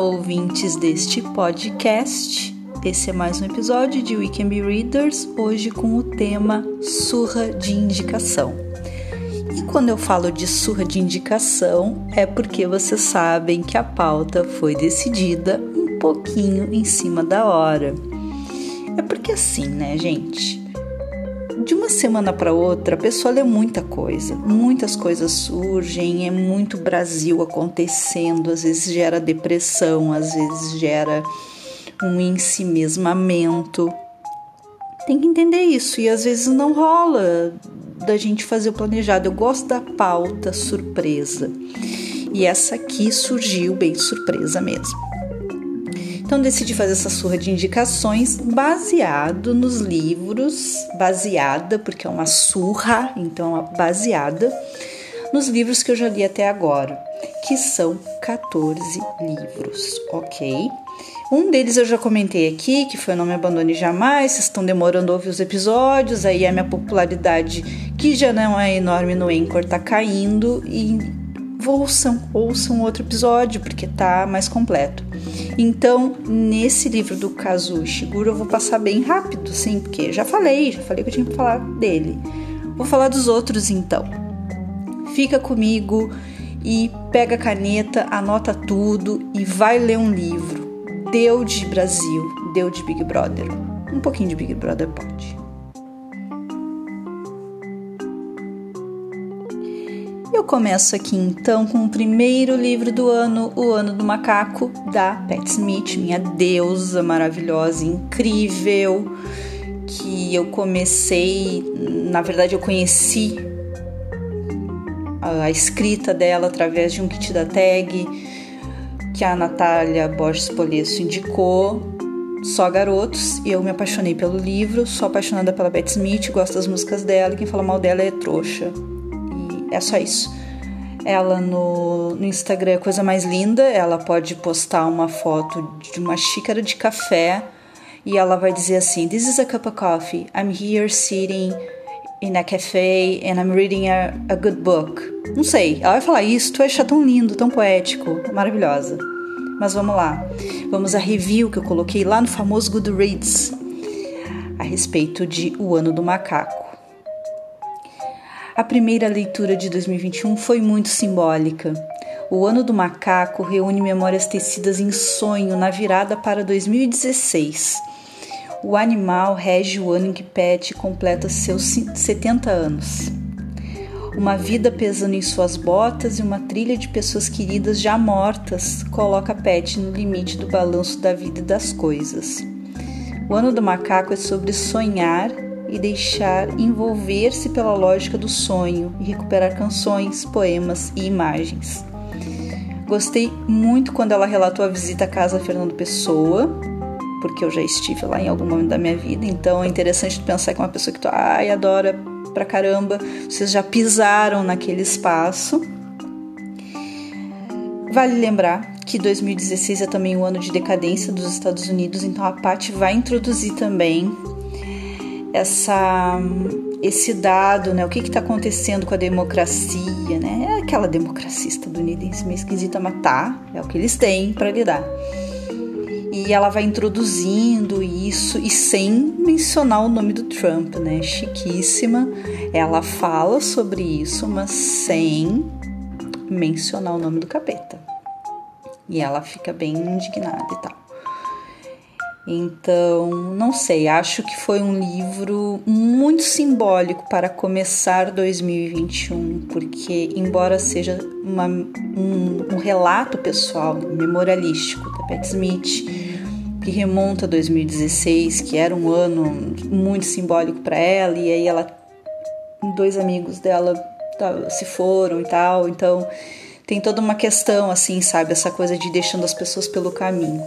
ouvintes deste podcast. Esse é mais um episódio de We Can Be Readers, hoje com o tema surra de indicação. E quando eu falo de surra de indicação, é porque vocês sabem que a pauta foi decidida um pouquinho em cima da hora. É porque assim, né, gente? De uma semana para outra, a pessoa lê muita coisa, muitas coisas surgem, é muito Brasil acontecendo, às vezes gera depressão, às vezes gera um ensimesmamento. Tem que entender isso e às vezes não rola da gente fazer o planejado. Eu gosto da pauta surpresa. E essa aqui surgiu bem surpresa mesmo. Então decidi fazer essa surra de indicações baseado nos livros, baseada, porque é uma surra, então é baseada nos livros que eu já li até agora, que são 14 livros, ok? Um deles eu já comentei aqui, que foi Não Me Abandone Jamais. Vocês estão demorando a ouvir os episódios, aí a minha popularidade, que já não é enorme no Anchor, tá caindo. E ouçam, ouçam outro episódio, porque tá mais completo. Então, nesse livro do Kazuo Ishiguro, eu vou passar bem rápido, sim, porque já falei, já falei que eu tinha que falar dele. Vou falar dos outros então. Fica comigo e pega a caneta, anota tudo e vai ler um livro. Deu de Brasil, deu de Big Brother. Um pouquinho de Big Brother pode. Eu começo aqui então com o primeiro livro do ano, O Ano do Macaco, da Pat Smith, minha deusa maravilhosa, incrível, que eu comecei, na verdade eu conheci a, escrita dela através de um kit da tag que a Natália Borges Polesso indicou, só garotos, e eu me apaixonei pelo livro, sou apaixonada pela Beth Smith, gosto das músicas dela, e quem fala mal dela é trouxa. É só isso. Ela no, no Instagram é a coisa mais linda. Ela pode postar uma foto de uma xícara de café e ela vai dizer assim: This is a cup of coffee. I'm here sitting in a cafe and I'm reading a, a good book. Não sei, ela vai falar isso, tu acha tão lindo, tão poético, maravilhosa. Mas vamos lá, vamos à review que eu coloquei lá no famoso Goodreads a respeito de O Ano do Macaco. A primeira leitura de 2021 foi muito simbólica. O ano do macaco reúne memórias tecidas em sonho na virada para 2016. O animal rege o ano em que Pet completa seus 70 anos. Uma vida pesando em suas botas e uma trilha de pessoas queridas já mortas coloca Pet no limite do balanço da vida e das coisas. O ano do macaco é sobre sonhar e deixar envolver-se pela lógica do sonho e recuperar canções, poemas e imagens. Gostei muito quando ela relatou a visita à casa Fernando Pessoa, porque eu já estive lá em algum momento da minha vida, então é interessante pensar que uma pessoa que tu ai, adora pra caramba, vocês já pisaram naquele espaço. Vale lembrar que 2016 é também o ano de decadência dos Estados Unidos, então a Paty vai introduzir também essa esse dado, né? O que está acontecendo com a democracia, né? É aquela democracia estadunidense meio esquisita, mas tá, é o que eles têm para lidar. E ela vai introduzindo isso e sem mencionar o nome do Trump, né? Chiquíssima. Ela fala sobre isso, mas sem mencionar o nome do capeta. E ela fica bem indignada e tal. Então, não sei, acho que foi um livro muito simbólico para começar 2021, porque, embora seja uma, um, um, relato pessoal, memorialístico da Pat Smith, que remonta a 2016, que era um ano muito simbólico para ela, e aí ela, dois amigos dela se foram e tal, então tem toda uma questão, assim, sabe, essa coisa de deixando as pessoas pelo caminho.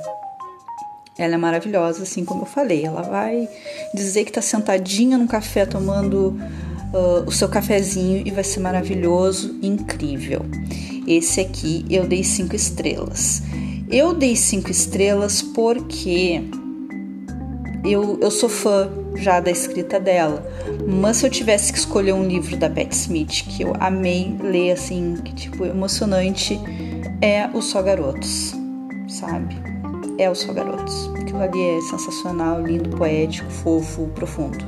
Ela é maravilhosa, assim como eu falei. Ela vai dizer que está sentadinha no café tomando uh, o seu cafezinho e vai ser maravilhoso, incrível. Esse aqui eu dei cinco estrelas. Eu dei cinco estrelas porque eu, eu sou fã já da escrita dela. Mas se eu tivesse que escolher um livro da Beth Smith que eu amei ler, assim, que tipo, emocionante, é O Só Garotos sabe? É os Só Garotos. Aquilo ali é sensacional, lindo, poético, fofo, profundo.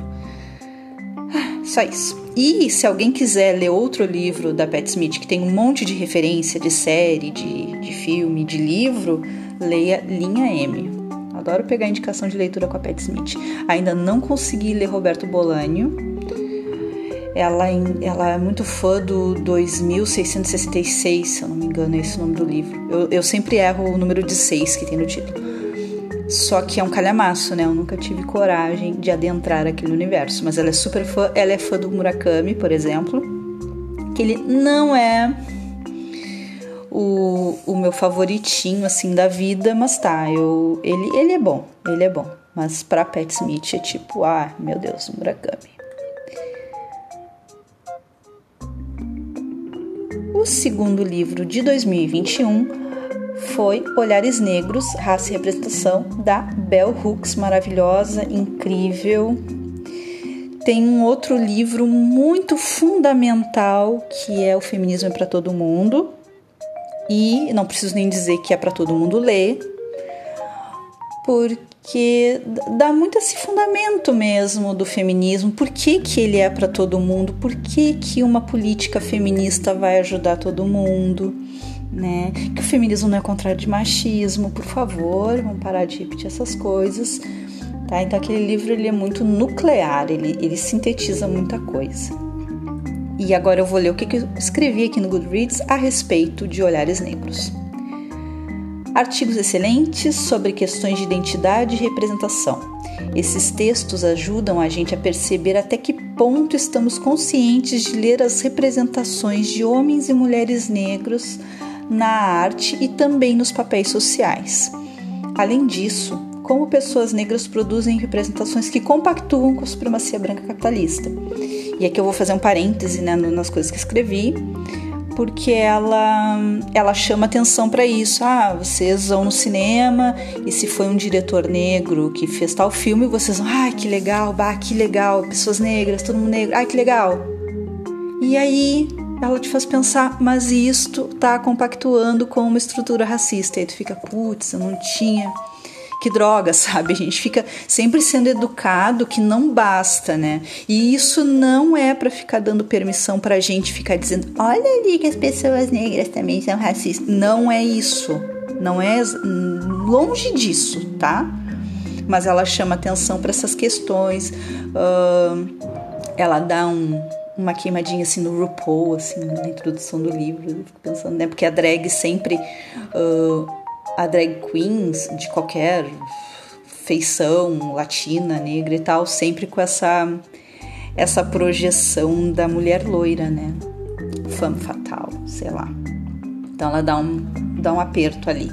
Ah, só isso. E se alguém quiser ler outro livro da Pat Smith, que tem um monte de referência de série, de, de filme, de livro, leia Linha M. Adoro pegar indicação de leitura com a Pat Smith. Ainda não consegui ler Roberto Bolanho. Ela, ela é muito fã do 2666, se eu não me engano, é esse o nome do livro. Eu, eu sempre erro o número de 6 que tem no título. Só que é um calhamaço, né? Eu nunca tive coragem de adentrar aquele universo. Mas ela é super fã. Ela é fã do Murakami, por exemplo. Que ele não é o, o meu favoritinho, assim, da vida. Mas tá, eu, ele, ele é bom. Ele é bom. Mas pra Pat Smith é tipo, ah, meu Deus, Murakami. O segundo livro de 2021 foi Olhares Negros, Raça e Representação, da Bell Hooks, maravilhosa, incrível. Tem um outro livro muito fundamental que é O Feminismo é para Todo Mundo. E não preciso nem dizer que é para todo mundo ler, porque dá muito esse fundamento mesmo do feminismo. Por que, que ele é para todo mundo? Por que, que uma política feminista vai ajudar todo mundo? né? Que o feminismo não é contrário de machismo, por favor, vamos parar de repetir essas coisas, tá? Então aquele livro ele é muito nuclear, ele, ele sintetiza muita coisa. E agora eu vou ler o que eu escrevi aqui no Goodreads a respeito de olhares negros. Artigos excelentes sobre questões de identidade e representação. Esses textos ajudam a gente a perceber até que ponto estamos conscientes de ler as representações de homens e mulheres negros na arte e também nos papéis sociais. Além disso, como pessoas negras produzem representações que compactuam com a supremacia branca capitalista. E aqui eu vou fazer um parêntese né, nas coisas que escrevi, porque ela, ela chama atenção para isso. Ah, vocês vão no cinema e se foi um diretor negro que fez tal filme, vocês vão, ai, que legal, bah, que legal, pessoas negras, todo mundo negro, ai, que legal. E aí ela te faz pensar, mas isto tá compactuando com uma estrutura racista. E aí tu fica, putz, eu não tinha. Que droga, sabe? A gente fica sempre sendo educado que não basta, né? E isso não é para ficar dando permissão pra gente ficar dizendo, olha ali que as pessoas negras também são racistas. Não é isso. Não é longe disso, tá? Mas ela chama atenção para essas questões. Uh, ela dá um, uma queimadinha assim no RuPaul, assim, na introdução do livro. Eu fico pensando, né? Porque a drag sempre. Uh, a drag queens de qualquer feição latina, negra e tal, sempre com essa essa projeção da mulher loira, né? Femme fatal, sei lá. Então ela dá um, dá um aperto ali.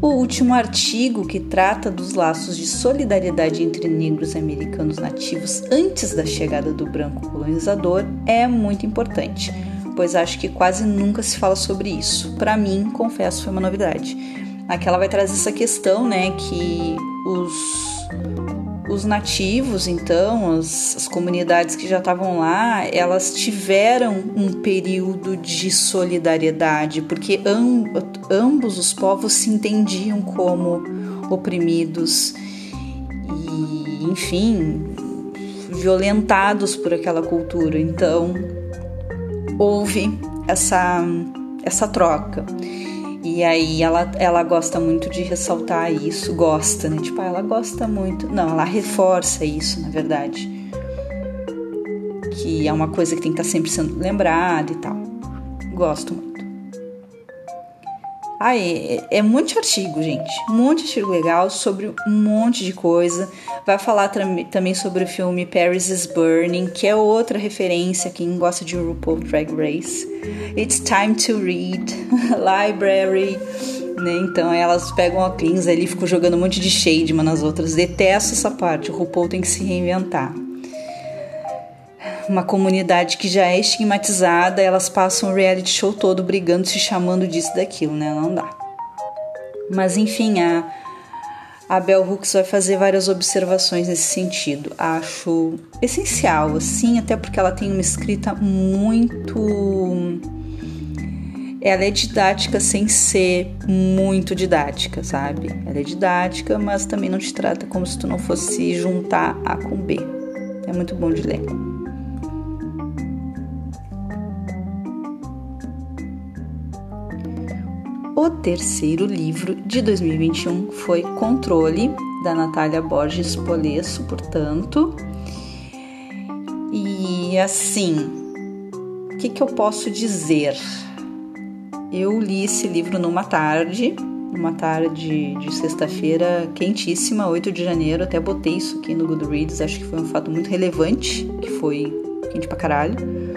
O último artigo, que trata dos laços de solidariedade entre negros americanos nativos antes da chegada do branco colonizador, é muito importante, pois acho que quase nunca se fala sobre isso. Para mim, confesso, foi uma novidade. Aqui ela vai trazer essa questão, né, que os os nativos, então, as, as, comunidades que já estavam lá, elas tiveram um período de solidariedade, porque amb, ambos os povos se entendiam como oprimidos e, enfim, violentados por aquela cultura. Então, houve essa, essa troca. E aí ela, ela gosta muito de ressaltar isso, gosta, né? Tipo, ah, ela gosta muito. Não, ela reforça isso, na verdade. Que é uma coisa que tem que estar sempre sendo lembrada e tal. Gosto muito. Ah, é, muito artigo, gente. Um monte de artigo legal sobre um monte de coisa. Vai falar também sobre o filme Paris is Burning, que é outra referência quem gosta de RuPaul Drag Race. It's Time to Read, Library. Né? Então elas pegam a cleans ali e ficam jogando um monte de shade uma nas outras. Detesto essa parte. O RuPaul tem que se reinventar uma comunidade que já é estigmatizada, elas passam o reality show todo brigando, se chamando disso daquilo, né? Não dá. Mas enfim, a, a Bell Hooks vai fazer várias observações nesse sentido. Acho essencial, assim, até porque ela tem uma escrita muito ela é didática sem ser muito didática, sabe? Ela é didática, mas também não te trata como se tu não fosse juntar A com B. É muito bom de ler. O terceiro livro de 2021 foi Controle, da Natália Borges Polesso, portanto. E assim, o que, que eu posso dizer? Eu li esse livro numa tarde, numa tarde de sexta-feira quentíssima, 8 de janeiro, até botei isso aqui no Goodreads, acho que foi um fato muito relevante, que foi quente pra caralho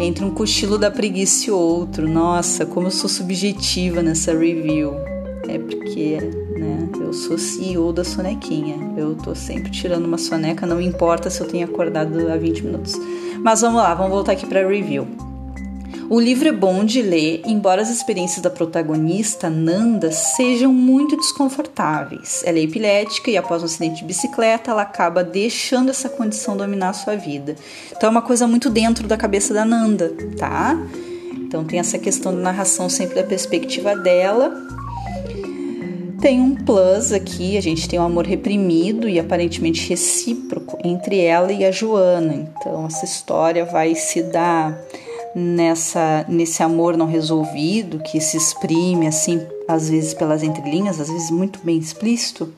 entre um cochilo da preguiça e outro. Nossa, como eu sou subjetiva nessa review. É porque, né, eu sou CEO da sonequinha. Eu tô sempre tirando uma soneca, não importa se eu tenho acordado há 20 minutos. Mas vamos lá, vamos voltar aqui para review. O livro é bom de ler, embora as experiências da protagonista, Nanda, sejam muito desconfortáveis. Ela é epilética e, após um acidente de bicicleta, ela acaba deixando essa condição dominar a sua vida. Então, é uma coisa muito dentro da cabeça da Nanda, tá? Então, tem essa questão da narração sempre da perspectiva dela. Tem um plus aqui, a gente tem um amor reprimido e aparentemente recíproco entre ela e a Joana. Então, essa história vai se dar nessa nesse amor não resolvido que se exprime assim às vezes pelas entrelinhas, às vezes muito bem explícito.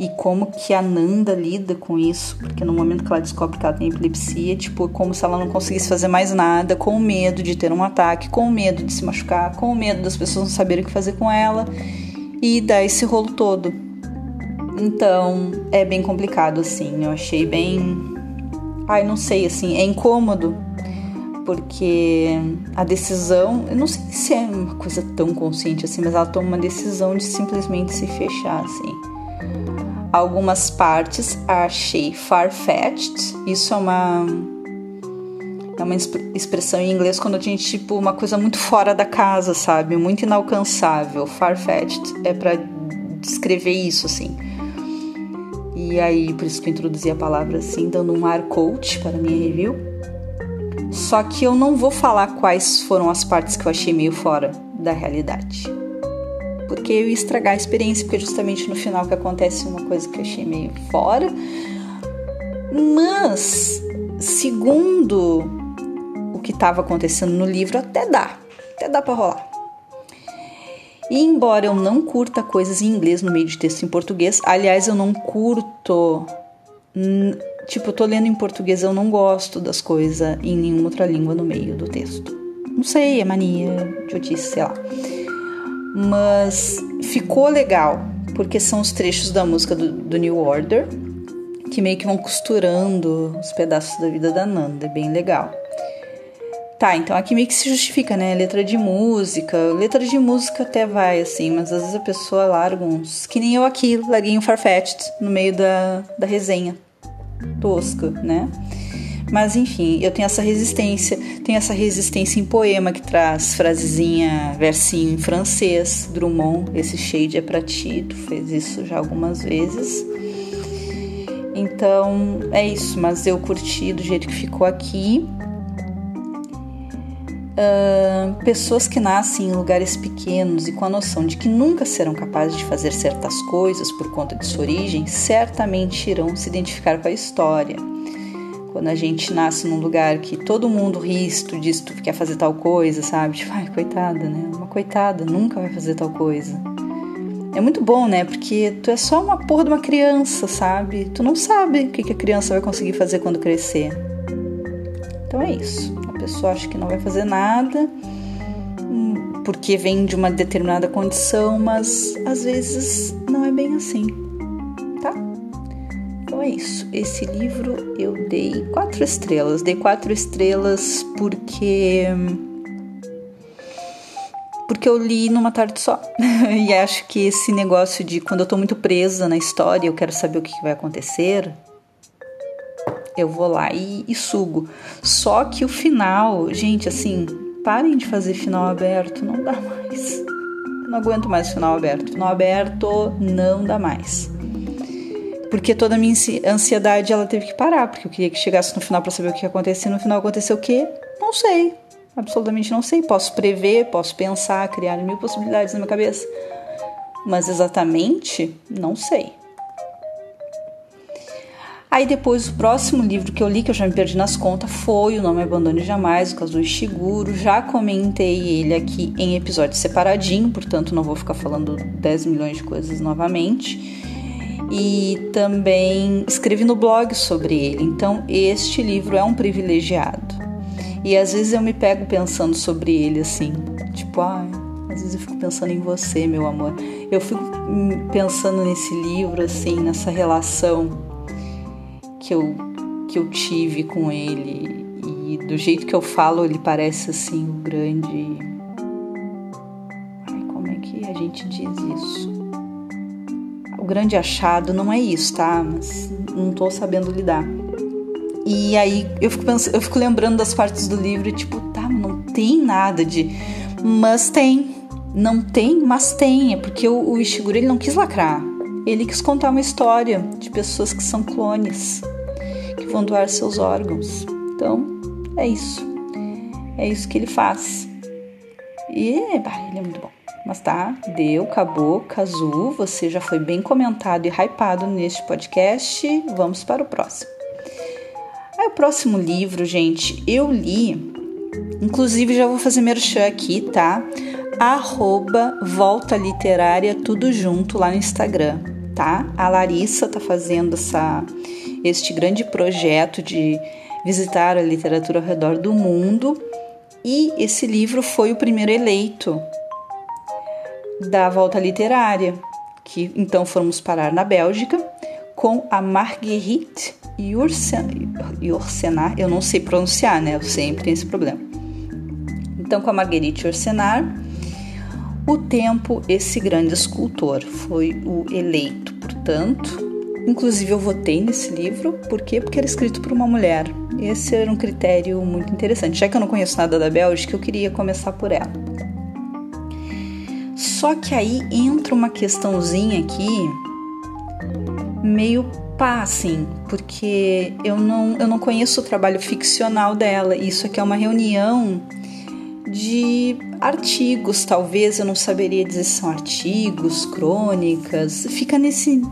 E como que a Nanda lida com isso, porque no momento que ela descobre que ela tem epilepsia, tipo, é como se ela não conseguisse fazer mais nada, com medo de ter um ataque, com medo de se machucar, com medo das pessoas não saberem o que fazer com ela e dá esse rolo todo. Então, é bem complicado assim. Eu achei bem Ai, não sei assim, é incômodo porque a decisão, eu não sei se é uma coisa tão consciente assim, mas ela toma uma decisão de simplesmente se fechar assim. Algumas partes achei far-fetched, isso é uma é uma expressão em inglês quando a gente tipo uma coisa muito fora da casa, sabe? Muito inalcançável. Far-fetched é para descrever isso assim. E aí, por isso que eu introduzi a palavra assim, dando um ar coach para minha review. Só que eu não vou falar quais foram as partes que eu achei meio fora da realidade. Porque eu ia estragar a experiência, porque justamente no final que acontece uma coisa que eu achei meio fora. Mas, segundo o que estava acontecendo no livro, até dá. Até dá para rolar. E embora eu não curta coisas em inglês no meio de texto em português, aliás, eu não curto Tipo, eu tô lendo em português, eu não gosto das coisas em nenhuma outra língua no meio do texto. Não sei, é mania, idiotice, sei lá. Mas ficou legal, porque são os trechos da música do, do New Order que meio que vão costurando os pedaços da vida da Nanda, é bem legal. Tá, então aqui meio que se justifica, né? Letra de música. Letra de música até vai, assim, mas às vezes a pessoa larga uns. Que nem eu aqui, larguei um Farfetched no meio da, da resenha tosca, né? Mas enfim, eu tenho essa resistência, tenho essa resistência em poema que traz frasezinha, versinho em francês, Drummond, esse shade é pra ti, tu fez isso já algumas vezes. Então é isso, mas eu curti do jeito que ficou aqui. Uh, pessoas que nascem em lugares pequenos e com a noção de que nunca serão capazes de fazer certas coisas por conta de sua origem, certamente irão se identificar com a história. Quando a gente nasce num lugar que todo mundo ri, tu diz tu quer fazer tal coisa, sabe? Tipo, ai, coitada, né? Uma coitada, nunca vai fazer tal coisa. É muito bom, né? Porque tu é só uma porra de uma criança, sabe? Tu não sabe o que a criança vai conseguir fazer quando crescer. Então é isso pessoa acha que não vai fazer nada hum, porque vem de uma determinada condição, mas às vezes não é bem assim, tá? Então é isso. Esse livro eu dei quatro estrelas. Dei quatro estrelas porque porque eu li numa tarde só. e acho que esse negócio de quando eu tô muito presa na história, eu quero saber o que vai acontecer, eu vou lá e, e sugo. Só que o final, gente, assim, parem de fazer final aberto, não dá mais. Eu não aguento mais final aberto. Final aberto não dá mais. Porque toda a minha ansiedade ela teve que parar, porque eu queria que chegasse no final para saber o que ia acontecer. No final aconteceu o quê? Não sei. Absolutamente não sei. Posso prever, posso pensar, criar mil possibilidades na minha cabeça, mas exatamente não sei. Aí depois o próximo livro que eu li, que eu já me perdi nas contas, foi O Nome Abandone Jamais, o Kazuo Ishiguro. Já comentei ele aqui em episódio separadinho, portanto não vou ficar falando 10 milhões de coisas novamente. E também escrevi no blog sobre ele, então este livro é um privilegiado. E às vezes eu me pego pensando sobre ele assim, tipo, ah, às vezes eu fico pensando em você, meu amor. Eu fico pensando nesse livro, assim, nessa relação que eu, que eu tive com ele e do jeito que eu falo, ele parece assim o um grande. Ai, como é que a gente diz isso? O grande achado não é isso, tá? Mas não tô sabendo lidar. E aí eu fico, pensando, eu fico lembrando das partes do livro e tipo, tá, não tem nada de. Mas tem. Não tem, mas tem. É porque o, o Ishiguro ele não quis lacrar. Ele quis contar uma história de pessoas que são clones vão doar seus órgãos. Então, é isso. É isso que ele faz. E bah, ele é muito bom. Mas tá, deu, acabou, Kazu, você já foi bem comentado e hypado neste podcast. Vamos para o próximo. Aí, o próximo livro, gente, eu li, inclusive já vou fazer merchan aqui, tá? Arroba Volta Literária, tudo junto lá no Instagram, tá? A Larissa tá fazendo essa este grande projeto de visitar a literatura ao redor do mundo. E esse livro foi o primeiro eleito da volta literária, que então fomos parar na Bélgica com a Marguerite Yourcenar, eu não sei pronunciar, né? Eu sempre tenho esse problema. Então, com a Marguerite Yourcenar, o tempo, esse grande escultor, foi o eleito. Portanto, Inclusive, eu votei nesse livro, por quê? Porque era escrito por uma mulher. Esse era um critério muito interessante. Já que eu não conheço nada da Bélgica, eu queria começar por ela. Só que aí entra uma questãozinha aqui, meio pá, assim, porque eu não, eu não conheço o trabalho ficcional dela. Isso aqui é uma reunião de artigos, talvez eu não saberia dizer se são artigos, crônicas, fica nesse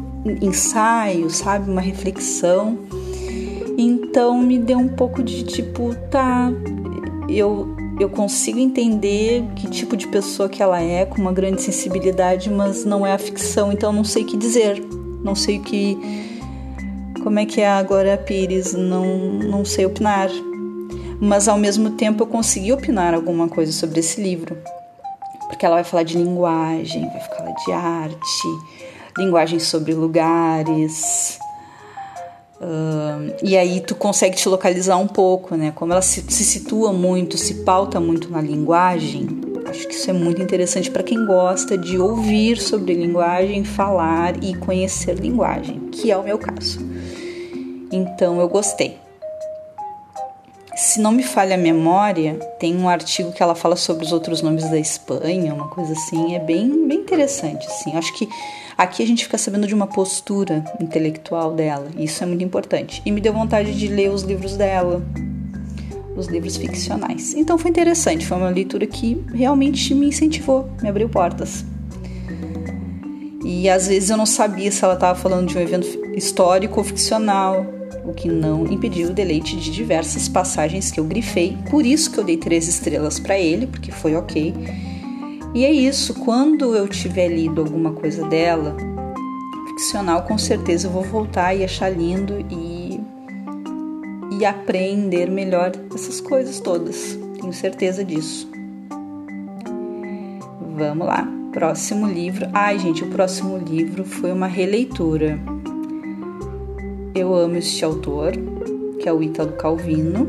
ensaio, sabe? Uma reflexão. Então me deu um pouco de tipo, tá, eu, eu consigo entender que tipo de pessoa que ela é, com uma grande sensibilidade, mas não é a ficção, então não sei o que dizer. Não sei o que. Como é que é agora a Pires? Não, não sei opinar. Mas ao mesmo tempo eu consegui opinar alguma coisa sobre esse livro. Porque ela vai falar de linguagem, vai falar de arte, linguagem sobre lugares. Uh, e aí tu consegue te localizar um pouco, né? Como ela se, se situa muito, se pauta muito na linguagem, acho que isso é muito interessante para quem gosta de ouvir sobre linguagem, falar e conhecer linguagem, que é o meu caso. Então eu gostei. Se não me falha a memória, tem um artigo que ela fala sobre os outros nomes da Espanha, uma coisa assim, é bem, bem interessante, assim. Acho que aqui a gente fica sabendo de uma postura intelectual dela, e isso é muito importante. E me deu vontade de ler os livros dela, os livros ficcionais. Então foi interessante, foi uma leitura que realmente me incentivou, me abriu portas. E às vezes eu não sabia se ela estava falando de um evento histórico ou ficcional, o que não impediu o deleite de diversas passagens que eu grifei, por isso que eu dei três estrelas para ele, porque foi ok. E é isso, quando eu tiver lido alguma coisa dela, ficcional, com certeza eu vou voltar e achar lindo e, e aprender melhor essas coisas todas, tenho certeza disso. Vamos lá, próximo livro. Ai, gente, o próximo livro foi uma releitura eu amo este autor, que é o Ítalo Calvino.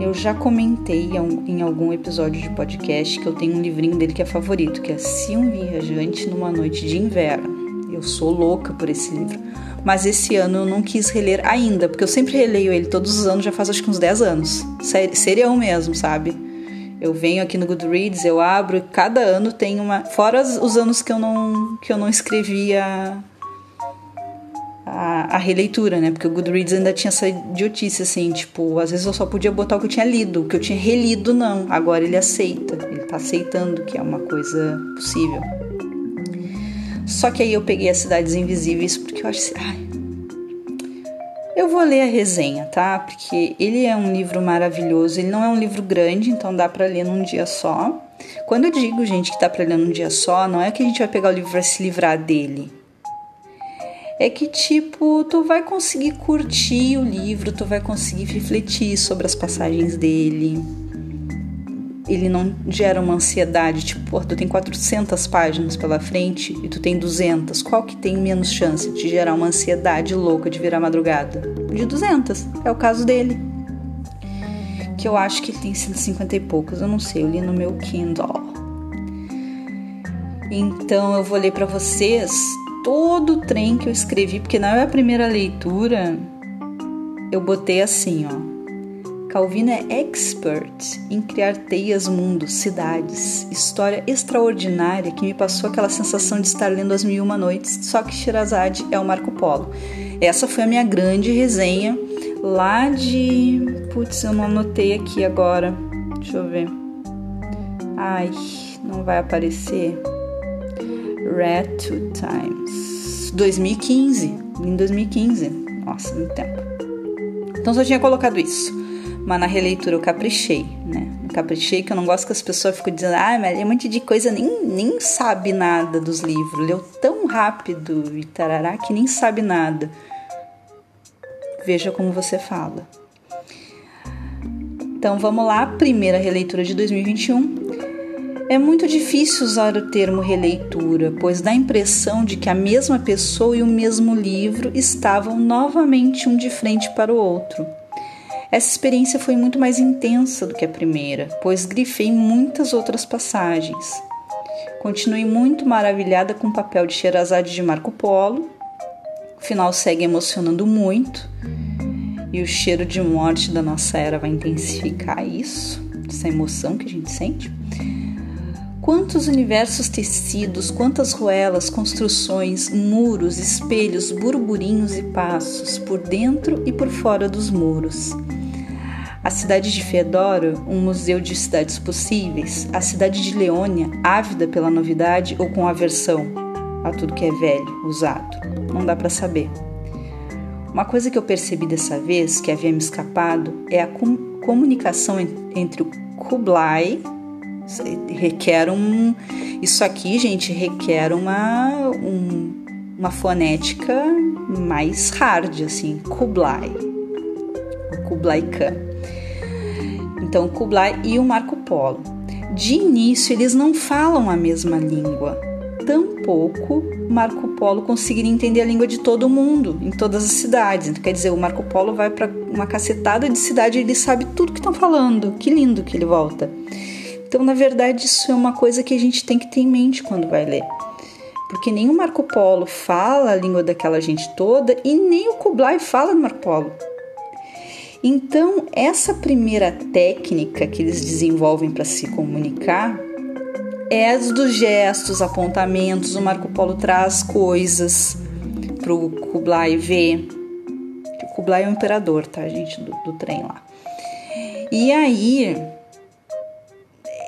Eu já comentei em algum episódio de podcast que eu tenho um livrinho dele que é favorito, que é Se um Viajante numa Noite de Inverno. Eu sou louca por esse livro. Mas esse ano eu não quis reler ainda, porque eu sempre releio ele todos os anos, já faz acho que uns 10 anos. Serião mesmo, sabe? Eu venho aqui no Goodreads, eu abro cada ano tem uma. Fora os anos que eu não, que eu não escrevia a, a, releitura, né? Porque o Goodreads ainda tinha essa idiotice, assim, tipo, às vezes eu só podia botar o que eu tinha lido, o que eu tinha relido, não. Agora ele aceita, ele tá aceitando que é uma coisa possível. Só que aí eu peguei as Cidades Invisíveis porque eu acho ai, eu vou ler a resenha, tá? Porque ele é um livro maravilhoso, ele não é um livro grande, então dá para ler num dia só. Quando eu digo, gente, que dá para ler num dia só, não é que a gente vai pegar o livro e vai se livrar dele é que tipo, tu vai conseguir curtir o livro, tu vai conseguir refletir sobre as passagens dele. Ele não gera uma ansiedade, tipo, pô, tu tem 400 páginas pela frente e tu tem 200. Qual que tem menos chance de gerar uma ansiedade louca de virar madrugada? De 200. É o caso dele. Que eu acho que ele tem 150 e poucos, eu não sei, eu li no meu Kindle. Então eu vou ler para vocês todo o trem que eu escrevi, porque na minha primeira leitura eu botei assim, ó. Calvino é expert em criar teias, mundos, cidades, história extraordinária que me passou aquela sensação de estar lendo As Mil e Uma Noites, só que Shirazade é o Marco Polo. Essa foi a minha grande resenha lá de. Putz, eu não anotei aqui agora. Deixa eu ver. Ai, não vai aparecer. Red Two Times. 2015. Em 2015. Nossa, muito tempo. Então só tinha colocado isso. Mas na releitura eu caprichei, né? Eu caprichei que eu não gosto que as pessoas ficam dizendo, ah, mas é um monte de coisa, nem, nem sabe nada dos livros. Leu tão rápido e tarará que nem sabe nada. Veja como você fala. Então vamos lá, primeira releitura de 2021. É muito difícil usar o termo releitura, pois dá a impressão de que a mesma pessoa e o mesmo livro estavam novamente um de frente para o outro. Essa experiência foi muito mais intensa do que a primeira, pois grifei muitas outras passagens. Continuei muito maravilhada com o papel de Sherazade de Marco Polo. O final segue emocionando muito e o cheiro de morte da nossa era vai intensificar isso, essa emoção que a gente sente. Quantos universos tecidos, quantas ruelas, construções, muros, espelhos, burburinhos e passos, por dentro e por fora dos muros. A cidade de Fedoro, um museu de cidades possíveis, a cidade de Leônia, ávida pela novidade ou com aversão a tudo que é velho, usado. Não dá para saber. Uma coisa que eu percebi dessa vez, que havia me escapado, é a com comunicação entre o Kublai requer um. Isso aqui, gente, requer uma, um, uma fonética mais hard, assim, Kublai. Kublai Khan. Então, Kublai e o Marco Polo. De início, eles não falam a mesma língua. Tampouco Marco Polo conseguiria entender a língua de todo mundo, em todas as cidades. Então, quer dizer, o Marco Polo vai para uma cacetada de cidade e ele sabe tudo que estão falando. Que lindo que ele volta. Então, na verdade, isso é uma coisa que a gente tem que ter em mente quando vai ler. Porque nem o Marco Polo fala a língua daquela gente toda e nem o Kublai fala do Marco Polo. Então, essa primeira técnica que eles desenvolvem para se comunicar é as dos gestos, apontamentos. O Marco Polo traz coisas para o Kublai ver. O Kublai é o imperador, tá, gente, do, do trem lá. E aí,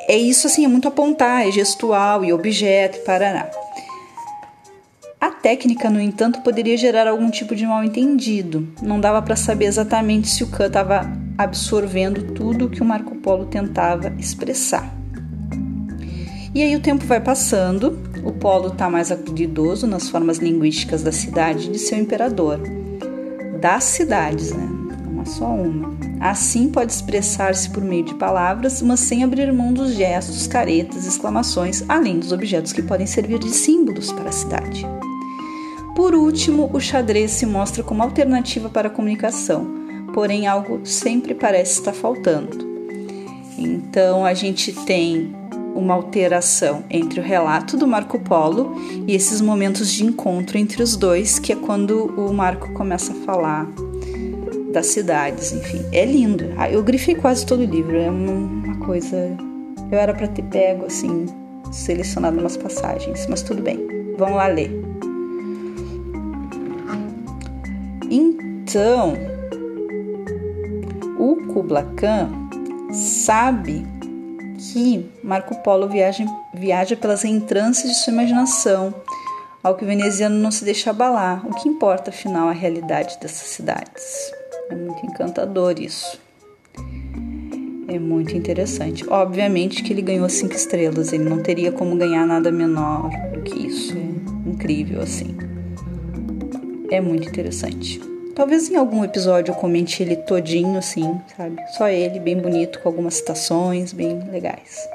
é isso assim, é muito apontar, é gestual e objeto, parará. A técnica, no entanto, poderia gerar algum tipo de mal-entendido. Não dava para saber exatamente se o Khan estava absorvendo tudo que o Marco Polo tentava expressar. E aí o tempo vai passando, o Polo está mais habilidoso nas formas linguísticas da cidade de seu imperador. Das cidades, né? Só uma. Assim pode expressar-se por meio de palavras, mas sem abrir mão dos gestos, caretas, exclamações, além dos objetos que podem servir de símbolos para a cidade. Por último, o xadrez se mostra como alternativa para a comunicação, porém algo sempre parece estar faltando. Então a gente tem uma alteração entre o relato do Marco Polo e esses momentos de encontro entre os dois, que é quando o Marco começa a falar das cidades, enfim. É lindo. Ah, eu grifei quase todo o livro, é uma coisa. Eu era para ter pego, assim, selecionado umas passagens, mas tudo bem. Vamos lá ler. Então, o Kubla Khan sabe que Marco Polo viaja, viaja pelas entranças de sua imaginação, ao que o veneziano não se deixa abalar. O que importa, afinal, a realidade dessas cidades. É muito encantador isso. É muito interessante. Obviamente que ele ganhou cinco estrelas, ele não teria como ganhar nada menor do que isso. É incrível assim. É muito interessante. Talvez em algum episódio eu comente ele todinho assim, sabe? Só ele, bem bonito, com algumas citações bem legais.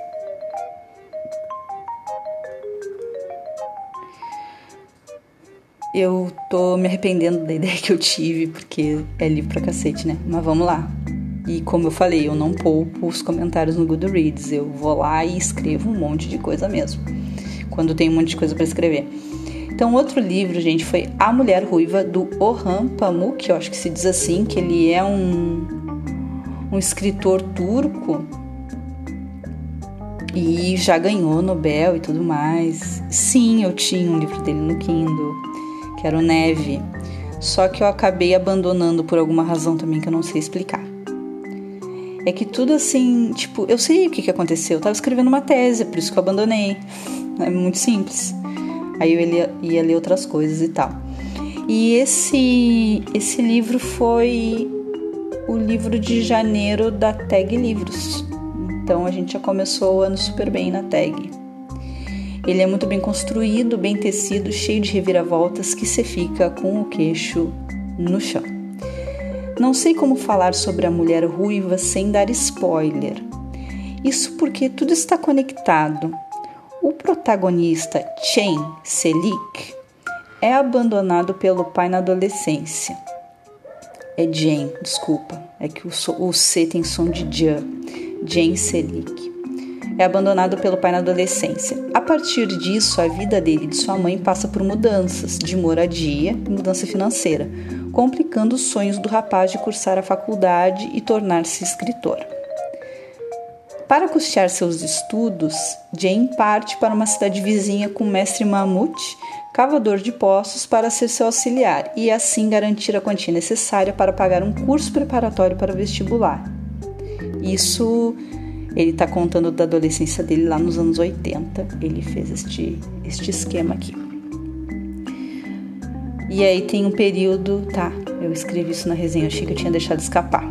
Eu tô me arrependendo da ideia que eu tive, porque é livro pra cacete, né? Mas vamos lá. E como eu falei, eu não poupo os comentários no Goodreads. Eu vou lá e escrevo um monte de coisa mesmo. Quando tem um monte de coisa para escrever. Então, outro livro, gente, foi A Mulher Ruiva, do Orhan Pamuk, eu acho que se diz assim, que ele é um, um escritor turco e já ganhou Nobel e tudo mais. Sim, eu tinha um livro dele no Kindle, que era o Neve, só que eu acabei abandonando por alguma razão também que eu não sei explicar é que tudo assim, tipo, eu sei o que, que aconteceu. Eu tava escrevendo uma tese, por isso que eu abandonei. É muito simples. Aí eu ia, ia ler outras coisas e tal. E esse, esse livro foi o livro de janeiro da Tag Livros. Então a gente já começou o ano super bem na tag. Ele é muito bem construído, bem tecido, cheio de reviravoltas que se fica com o queixo no chão. Não sei como falar sobre a mulher ruiva sem dar spoiler. Isso porque tudo está conectado. O protagonista Chen Selik é abandonado pelo pai na adolescência. É Jen, desculpa, é que o, o C tem som de Jan. Jen Selik. É abandonado pelo pai na adolescência. A partir disso, a vida dele e de sua mãe passa por mudanças de moradia e mudança financeira complicando os sonhos do rapaz de cursar a faculdade e tornar-se escritor. Para custear seus estudos, Jane parte para uma cidade vizinha com o mestre Mahmoud, cavador de poços, para ser seu auxiliar e assim garantir a quantia necessária para pagar um curso preparatório para o vestibular. Isso ele está contando da adolescência dele lá nos anos 80. Ele fez este, este esquema aqui. E aí tem um período, tá? Eu escrevi isso na resenha, achei que eu tinha deixado escapar.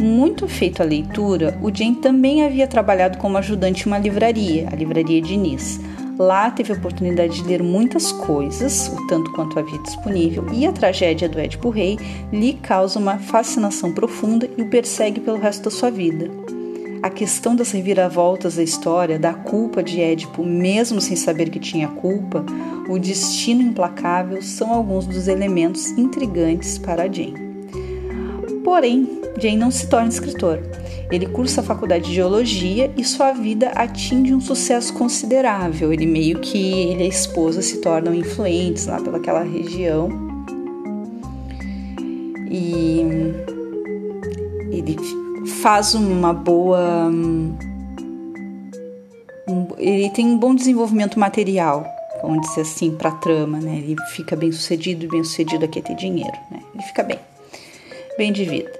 Muito feito a leitura, o Jane também havia trabalhado como ajudante em uma livraria, a Livraria Diniz. Lá teve a oportunidade de ler muitas coisas, o tanto quanto havia disponível, e a tragédia do Édipo Rei lhe causa uma fascinação profunda e o persegue pelo resto da sua vida. A questão das reviravoltas da história, da culpa de Édipo, mesmo sem saber que tinha culpa, o destino implacável são alguns dos elementos intrigantes para Jane. Porém, Jane não se torna escritor. Ele cursa a faculdade de geologia e sua vida atinge um sucesso considerável. Ele meio que ele e a esposa se tornam influentes lá pelaquela região. E ele faz uma boa. ele tem um bom desenvolvimento material, vamos dizer assim, para a trama, né? Ele fica bem sucedido e bem sucedido aqui é ter dinheiro, né? Ele fica bem, bem de vida.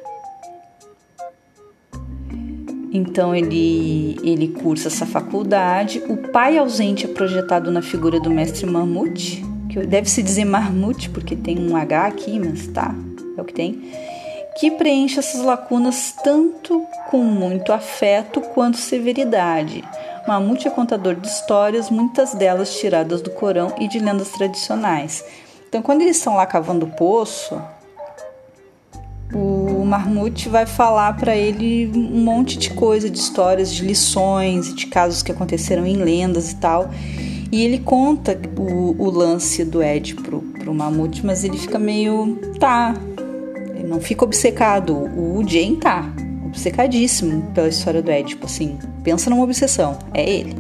Então ele, ele cursa essa faculdade. O pai ausente é projetado na figura do mestre Mamute, que deve se dizer Marmute, porque tem um H aqui, mas tá, é o que tem que preenche essas lacunas tanto com muito afeto quanto severidade. Mamute é contador de histórias, muitas delas tiradas do Corão e de lendas tradicionais. Então, quando eles estão lá cavando o poço, o Marmute vai falar para ele um monte de coisa, de histórias, de lições, de casos que aconteceram em lendas e tal. E ele conta o, o lance do Ed pro, pro Mamute, mas ele fica meio. tá, não fica obcecado. O Jane tá obcecadíssimo pela história do Édipo, assim, pensa numa obsessão, é ele.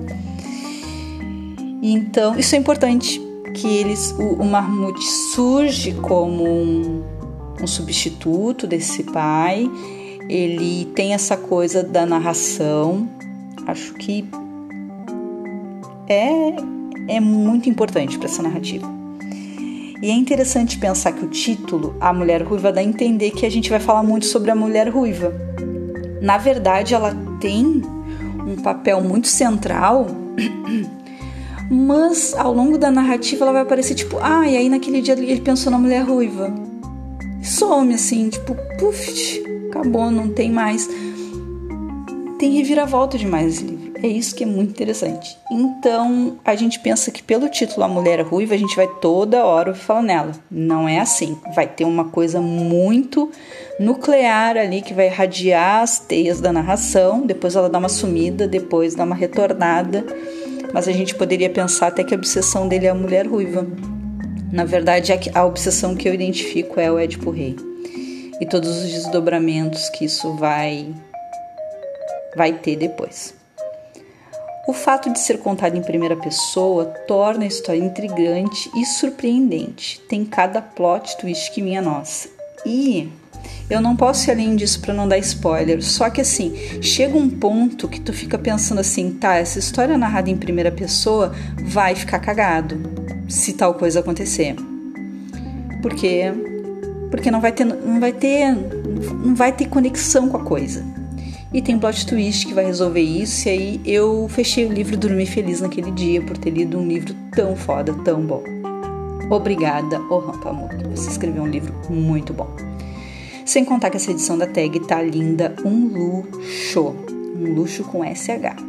Então, isso é importante que eles, o, o Marmute surge como um, um substituto desse pai. Ele tem essa coisa da narração. Acho que é é muito importante para essa narrativa. E é interessante pensar que o título, A Mulher Ruiva, dá a entender que a gente vai falar muito sobre a mulher ruiva. Na verdade, ela tem um papel muito central, mas ao longo da narrativa ela vai aparecer tipo, ah, e aí naquele dia ele pensou na mulher ruiva. E some assim, tipo, puf, acabou, não tem mais. Tem reviravolta demais esse livro. É isso que é muito interessante. Então, a gente pensa que pelo título A Mulher Ruiva, a gente vai toda hora falar nela. Não é assim. Vai ter uma coisa muito nuclear ali que vai irradiar as teias da narração, depois ela dá uma sumida, depois dá uma retornada. Mas a gente poderia pensar até que a obsessão dele é a mulher ruiva. Na verdade, a obsessão que eu identifico é o Édipo Rei. E todos os desdobramentos que isso vai vai ter depois. O fato de ser contado em primeira pessoa torna a história intrigante e surpreendente. Tem cada plot twist que minha nossa. E eu não posso ir além disso para não dar spoiler. Só que assim, chega um ponto que tu fica pensando assim, tá, essa história narrada em primeira pessoa vai ficar cagado se tal coisa acontecer. Porque porque não vai ter não vai ter não vai ter conexão com a coisa. E tem plot twist que vai resolver isso. E aí eu fechei o livro e dormi feliz naquele dia por ter lido um livro tão foda, tão bom. Obrigada, Orhan Pamuk. Você escreveu um livro muito bom. Sem contar que essa edição da tag tá linda, um luxo. Um luxo com SH.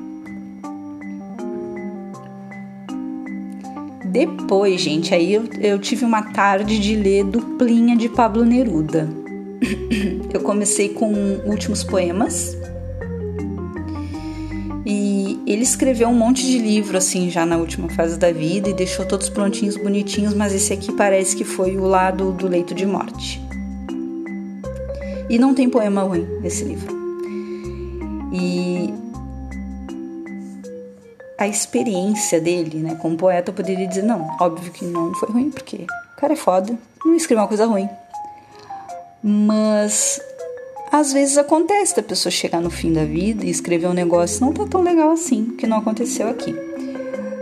Depois, gente, aí eu, eu tive uma tarde de ler duplinha de Pablo Neruda. Eu comecei com Últimos Poemas, e ele escreveu um monte de livro assim já na última fase da vida e deixou todos prontinhos, bonitinhos, mas esse aqui parece que foi o lado do leito de morte. E não tem poema ruim nesse livro. E a experiência dele, né, como poeta, eu poderia dizer não, óbvio que não foi ruim, porque o cara é foda, não escreveu uma coisa ruim. Mas às vezes acontece da pessoa chegar no fim da vida e escrever um negócio não tá tão legal assim, que não aconteceu aqui.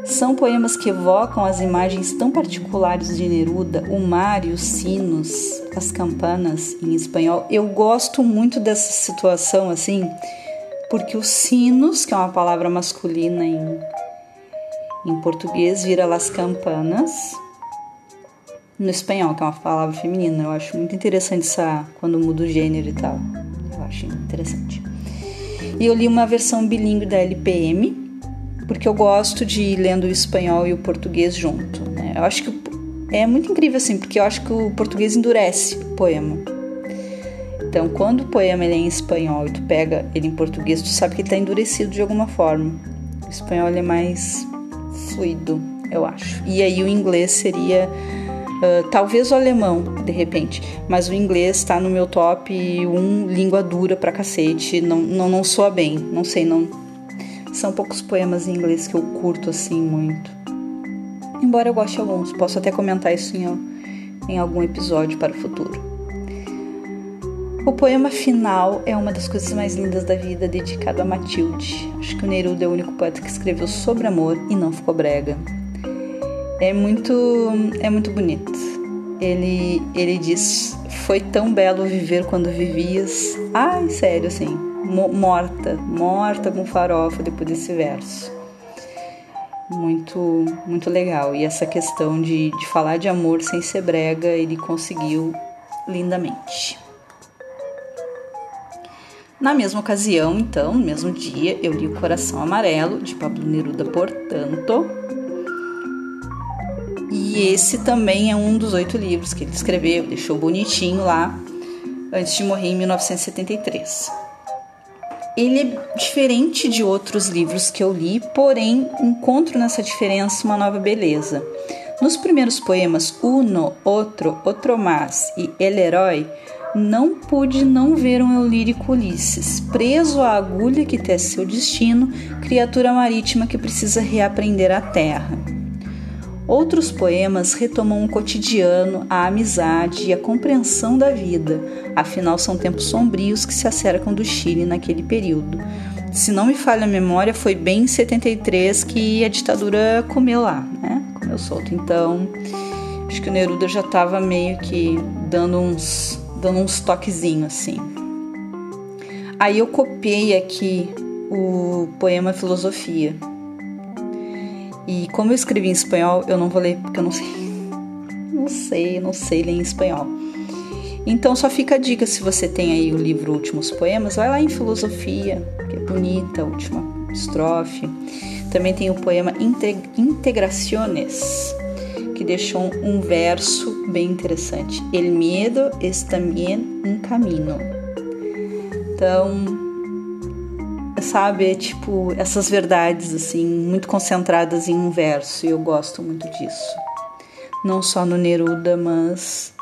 São poemas que evocam as imagens tão particulares de Neruda, o mar e os sinos, as campanas em espanhol. Eu gosto muito dessa situação assim, porque os sinos, que é uma palavra masculina em, em português, vira las campanas no espanhol, que é uma palavra feminina. Eu acho muito interessante essa quando muda o gênero e tal. Eu acho interessante. E eu li uma versão bilíngue da LPM, porque eu gosto de ir lendo o espanhol e o português junto. Né? Eu acho que é muito incrível assim, porque eu acho que o português endurece o poema. Então, quando o poema ele é em espanhol e tu pega ele em português, tu sabe que ele está endurecido de alguma forma. O espanhol é mais fluido, eu acho. E aí o inglês seria Uh, talvez o alemão, de repente, mas o inglês está no meu top 1 língua dura pra cacete, não, não, não soa bem, não sei, não. São poucos poemas em inglês que eu curto assim muito. Embora eu goste alguns, posso até comentar isso em, em algum episódio para o futuro. O poema final é uma das coisas mais lindas da vida, dedicado a Matilde. Acho que o Neruda é o único poeta que escreveu sobre amor e não ficou brega. É muito, é muito bonito. Ele, ele diz: Foi tão belo viver quando vivias. Ai, sério, assim, morta, morta com farofa depois desse verso. Muito, muito legal. E essa questão de, de falar de amor sem ser brega, ele conseguiu lindamente. Na mesma ocasião, então, no mesmo dia, eu li O Coração Amarelo, de Pablo Neruda, portanto, e esse também é um dos oito livros que ele escreveu, deixou bonitinho lá, antes de morrer em 1973. Ele é diferente de outros livros que eu li, porém encontro nessa diferença uma nova beleza. Nos primeiros poemas Uno, Outro, Outro Mais e El Herói, não pude não ver um eu lírico Ulisses, preso à agulha que tece seu destino, criatura marítima que precisa reaprender a terra. Outros poemas retomam o cotidiano, a amizade e a compreensão da vida, afinal são tempos sombrios que se acercam do Chile naquele período. Se não me falha a memória, foi bem em 73 que a ditadura comeu lá, né? Comeu solto. Então, Acho que o Neruda já estava meio que dando uns, dando uns toquezinhos assim. Aí eu copiei aqui o poema Filosofia. E como eu escrevi em espanhol, eu não vou ler porque eu não sei. Não sei, não sei ler em espanhol. Então só fica a dica se você tem aí o livro Últimos Poemas, vai lá em Filosofia, que é bonita a última estrofe. Também tem o poema Integraciones, que deixou um verso bem interessante. El miedo es también un camino. Então, sabe, é tipo essas verdades assim, muito concentradas em um verso, e eu gosto muito disso. Não só no Neruda, mas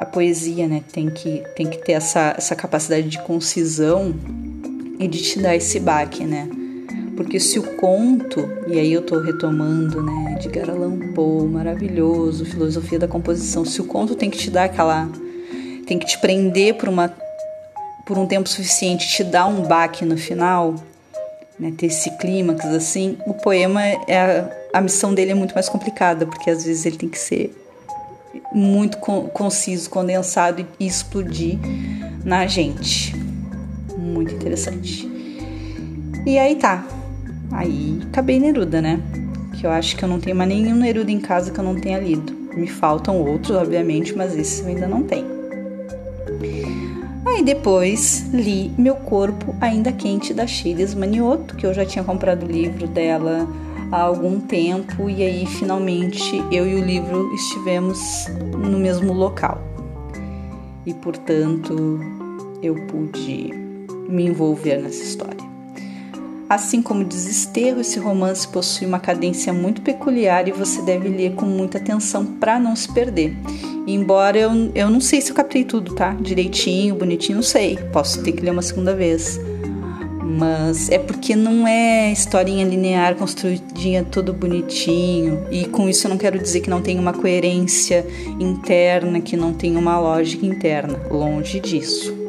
a poesia, né, tem que tem que ter essa essa capacidade de concisão e de te dar esse baque, né? Porque se o conto, e aí eu tô retomando, né, de Poe, maravilhoso, filosofia da composição, se o conto tem que te dar aquela tem que te prender por uma por um tempo suficiente, te dar um baque no final, né, ter esse clímax assim, o poema é a, a missão dele é muito mais complicada, porque às vezes ele tem que ser muito conciso, condensado e explodir na gente. Muito interessante. E aí tá. Aí acabei Neruda, né? Que eu acho que eu não tenho mais nenhum Neruda em casa que eu não tenha lido. Me faltam outros, obviamente, mas esse eu ainda não tenho. Aí depois li Meu Corpo Ainda Quente da Chiles Manioto, que eu já tinha comprado o livro dela há algum tempo e aí finalmente eu e o livro estivemos no mesmo local. E portanto eu pude me envolver nessa história. Assim como Desesterro, esse romance possui uma cadência muito peculiar e você deve ler com muita atenção para não se perder. embora eu, eu não sei se eu captei tudo, tá? Direitinho, bonitinho, não sei. Posso ter que ler uma segunda vez. Mas é porque não é historinha linear, construidinha tudo bonitinho. E com isso eu não quero dizer que não tem uma coerência interna, que não tem uma lógica interna. Longe disso.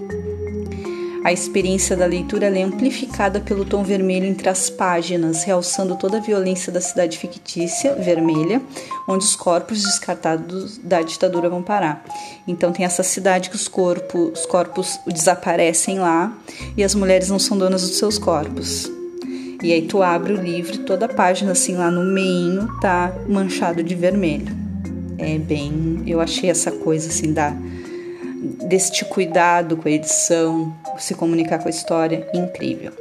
A experiência da leitura é amplificada pelo tom vermelho entre as páginas, realçando toda a violência da cidade fictícia, vermelha, onde os corpos descartados da ditadura vão parar. Então tem essa cidade que os corpos, os corpos desaparecem lá e as mulheres não são donas dos seus corpos. E aí tu abre o livro toda a página assim lá no meio tá manchado de vermelho. É bem, eu achei essa coisa assim da deste cuidado com a edição, se comunicar com a história, incrível.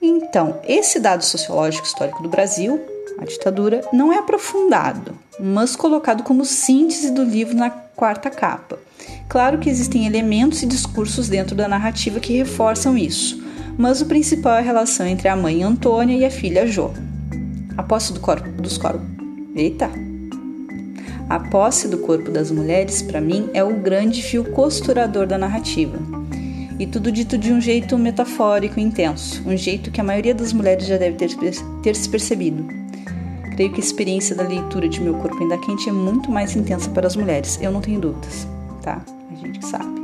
Então, esse dado sociológico histórico do Brasil, a ditadura, não é aprofundado, mas colocado como síntese do livro na quarta capa. Claro que existem elementos e discursos dentro da narrativa que reforçam isso, mas o principal é a relação entre a mãe Antônia e a filha Jo. A posse do corpo, dos corpos. Eita! A posse do corpo das mulheres, para mim, é o grande fio costurador da narrativa. E tudo dito de um jeito metafórico e intenso, um jeito que a maioria das mulheres já deve ter, ter se percebido. Creio que a experiência da leitura de Meu Corpo Ainda Quente é muito mais intensa para as mulheres, eu não tenho dúvidas, tá? A gente sabe.